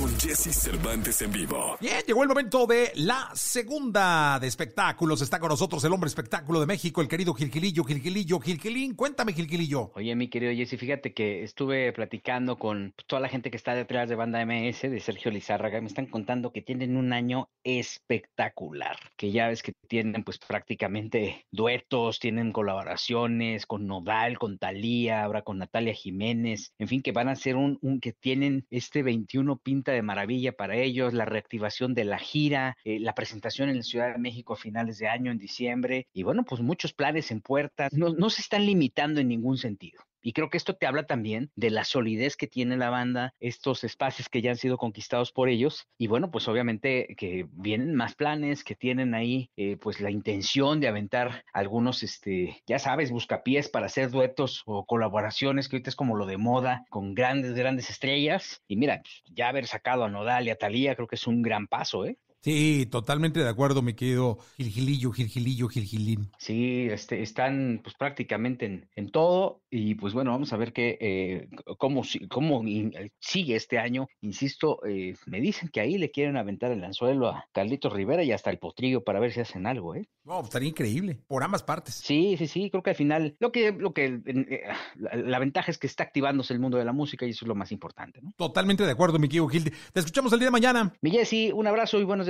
con Jesse Cervantes en vivo. Bien, llegó el momento de la segunda de espectáculos. Está con nosotros el hombre espectáculo de México, el querido Gilgilillo, Gilgilillo, Gilgilín. Cuéntame, Gilgilillo. Oye, mi querido Jesse, fíjate que estuve platicando con toda la gente que está detrás de Banda MS, de Sergio Lizárraga, me están contando que tienen un año espectacular, que ya ves que tienen pues prácticamente duetos, tienen colaboraciones con Nodal, con Talía, ahora con Natalia Jiménez, en fin, que van a ser un, un que tienen este 21 pinta de maravilla para ellos, la reactivación de la gira, eh, la presentación en la Ciudad de México a finales de año, en diciembre, y bueno, pues muchos planes en puertas, no, no se están limitando en ningún sentido. Y creo que esto te habla también de la solidez que tiene la banda, estos espacios que ya han sido conquistados por ellos. Y bueno, pues obviamente que vienen más planes, que tienen ahí eh, pues la intención de aventar algunos, este, ya sabes, buscapiés para hacer duetos o colaboraciones, que ahorita es como lo de moda, con grandes, grandes estrellas. Y mira, ya haber sacado a Nodal y a Talía creo que es un gran paso, ¿eh? Sí, totalmente de acuerdo, mi querido Gilgilillo, Gilgilillo, Gilgilín. Sí, este, están pues prácticamente en, en todo y pues bueno, vamos a ver qué, eh, cómo, cómo in- eh, sigue este año. Insisto, eh, me dicen que ahí le quieren aventar el anzuelo a Carlitos Rivera y hasta el potrillo para ver si hacen algo, ¿eh? No, estaría increíble, por ambas partes. Sí, sí, sí, creo que al final lo que, lo que, eh, la, la ventaja es que está activándose el mundo de la música y eso es lo más importante, ¿no? Totalmente de acuerdo, mi querido Gil. Te escuchamos el día de mañana. Mi Jessy, un abrazo y buenos